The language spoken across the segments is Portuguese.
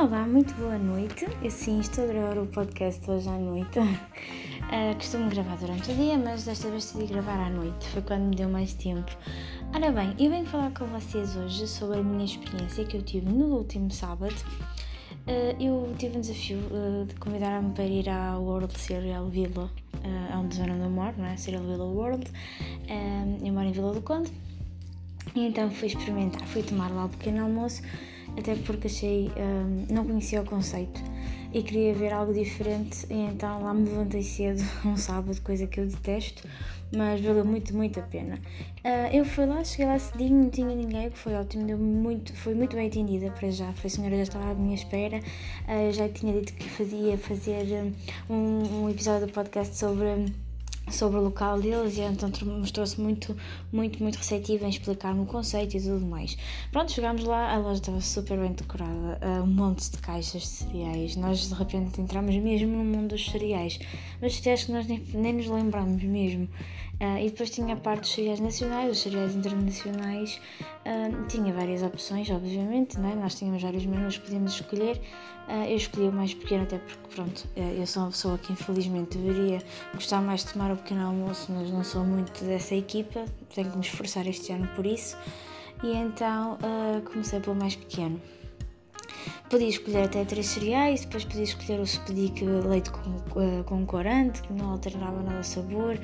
Olá, muito boa noite. Eu sim estou a gravar o podcast hoje à noite. Uh, costumo gravar durante o dia, mas desta vez decidi gravar à noite. Foi quando me deu mais tempo. Ora bem, eu venho falar com vocês hoje sobre a minha experiência que eu tive no último sábado. Uh, eu tive um desafio uh, de convidar-me para ir à World Serial Villa, uh, onde eu moro, não é? Serial Villa World. eu moro em Vila do Conde. E então fui experimentar, fui tomar lá o pequeno almoço até porque achei, um, não conhecia o conceito. E queria ver algo diferente e então lá me levantei cedo um sábado, coisa que eu detesto, mas valeu muito, muito a pena. Uh, eu fui lá, cheguei lá cedinho, não tinha ninguém, o que foi ótimo, deu muito, foi muito bem atendida para já, a senhora já estava à minha espera, uh, já tinha dito que fazia fazer um, um episódio do podcast sobre sobre o local deles e então mostrou-se muito, muito, muito receptiva em explicar-me o conceito e tudo mais. Pronto, chegámos lá, a loja estava super bem decorada, um monte de caixas de cereais. Nós de repente entramos mesmo no mundo dos cereais, mas cereais que nós nem, nem nos lembramos mesmo. Uh, e depois tinha a parte dos cereais nacionais, os cereais internacionais, uh, tinha várias opções, obviamente, não é? nós tínhamos vários menus que podíamos escolher. Uh, eu escolhi o mais pequeno, até porque, pronto, eu sou uma pessoa que infelizmente deveria gostar mais de tomar o pequeno almoço, mas não sou muito dessa equipa, tenho que me esforçar este ano por isso. E então comecei pelo mais pequeno. Podia escolher até três cereais, depois podia escolher o Spedic leite com, com corante, que não alternava nada o sabor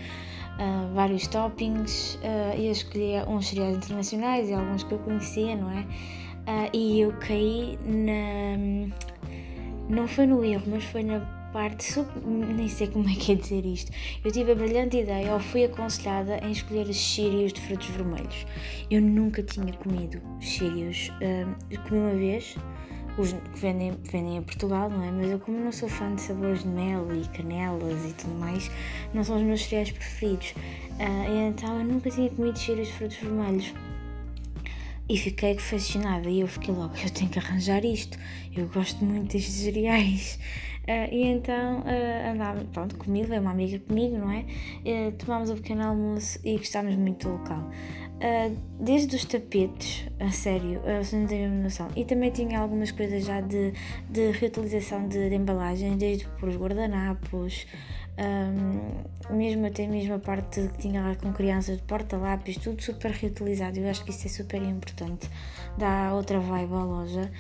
uh, vários toppings uh, eu escolhia uns cereais internacionais e alguns que eu conhecia, não é? Uh, e eu caí na. Não foi no erro, mas foi na parte. Super, nem sei como é que é dizer isto. Eu tive a brilhante ideia, ou fui aconselhada em escolher os Cheerios de frutos vermelhos. Eu nunca tinha comido Cheerios. Uh, comi uma vez os que vendem, vendem em Portugal, não é? Mas eu, como não sou fã de sabores de mel e canelas e tudo mais, não são os meus cereais preferidos. Uh, então eu nunca tinha comido cheiros de frutos vermelhos. E fiquei fascinada e eu fiquei logo, eu tenho que arranjar isto, eu gosto muito destes cereais. Uh, e então uh, andava, pronto, comigo, veio uma amiga comigo, não é? Uh, tomámos o pequeno almoço e gostámos muito do local. Uh, desde os tapetes, a sério, uh, você não tem a noção. E também tinha algumas coisas já de, de reutilização de, de embalagens, desde por os guardanapos, um, mesmo até mesmo a parte que tinha lá com crianças de porta-lápis, tudo super reutilizado. Eu acho que isso é super importante, dá outra vibe à loja.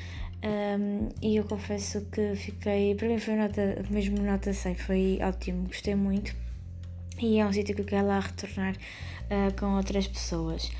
Um, e eu confesso que fiquei, para mim foi nota, mesmo nota 100, foi ótimo, gostei muito. E é um sítio que eu quero lá retornar uh, com outras pessoas.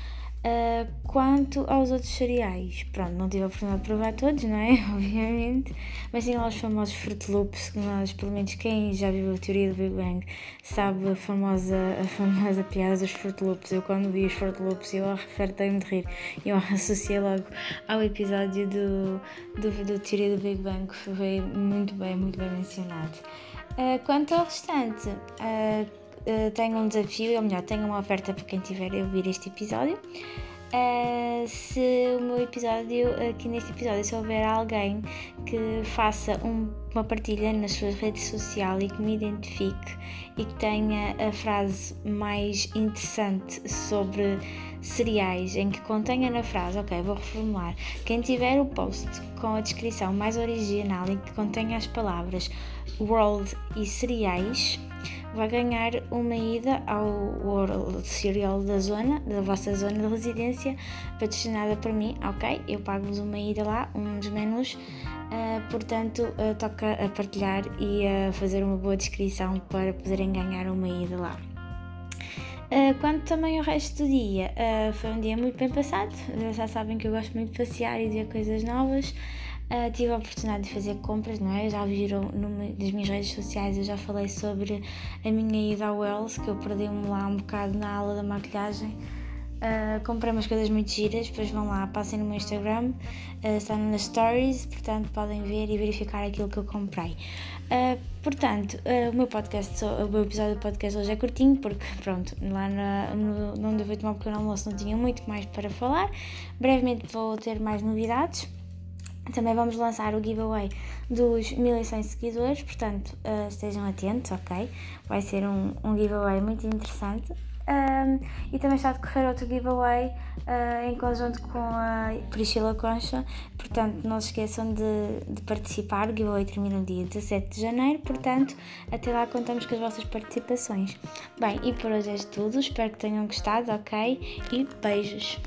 Uh, quanto aos outros cereais, pronto, não tive a oportunidade de provar todos, não é? Obviamente, mas tinha lá os famosos Fruit Loops, que nós, pelo menos quem já viu a teoria do Big Bang, sabe a famosa, a famosa piada dos Fruit Loops. Eu, quando vi os Fruit Loops, eu afertei-me de rir. Eu associei logo ao episódio do, do, do teoria do Big Bang, que foi muito bem, muito bem mencionado. Uh, quanto ao restante, uh, uh, tenho um desafio, ou melhor, tenho uma oferta para quem tiver a ouvir este episódio. Uh, se o meu episódio, aqui neste episódio, se houver alguém que faça um, uma partilha nas suas redes sociais e que me identifique e que tenha a frase mais interessante sobre cereais, em que contenha na frase, ok, vou reformular, quem tiver o post com a descrição mais original e que contenha as palavras world e cereais, vai ganhar uma ida ao World Cereal da zona, da vossa zona de residência, patrocinada por mim, ok? Eu pago-vos uma ida lá, um dos uh, portanto, uh, toca a partilhar e a fazer uma boa descrição para poderem ganhar uma ida lá. Uh, quanto também ao resto do dia, foi um dia muito bem passado. Já sabem que eu gosto muito de passear e de ver coisas novas. Uh, tive a oportunidade de fazer compras, não é? Já viram numa das minhas redes sociais, eu já falei sobre a minha ida ao Wells, que eu perdi-me lá um bocado na aula da maquilhagem. Uh, comprei umas coisas muito giras, depois vão lá, passem no meu Instagram, uh, está nas stories, portanto podem ver e verificar aquilo que eu comprei. Uh, portanto, o meu podcast, o meu episódio do podcast hoje é curtinho, porque pronto, lá na, no, onde eu fui tomar um pequeno almoço não tinha muito mais para falar. Brevemente vou ter mais novidades. Também vamos lançar o giveaway dos 1100 seguidores, portanto uh, estejam atentos, ok? Vai ser um, um giveaway muito interessante. Um, e também está a decorrer outro giveaway uh, em conjunto com a Priscila Concha. Portanto, não se esqueçam de, de participar. O giveaway termina no dia 17 de janeiro. Portanto, até lá contamos com as vossas participações. Bem, e por hoje é tudo. Espero que tenham gostado, ok? E beijos!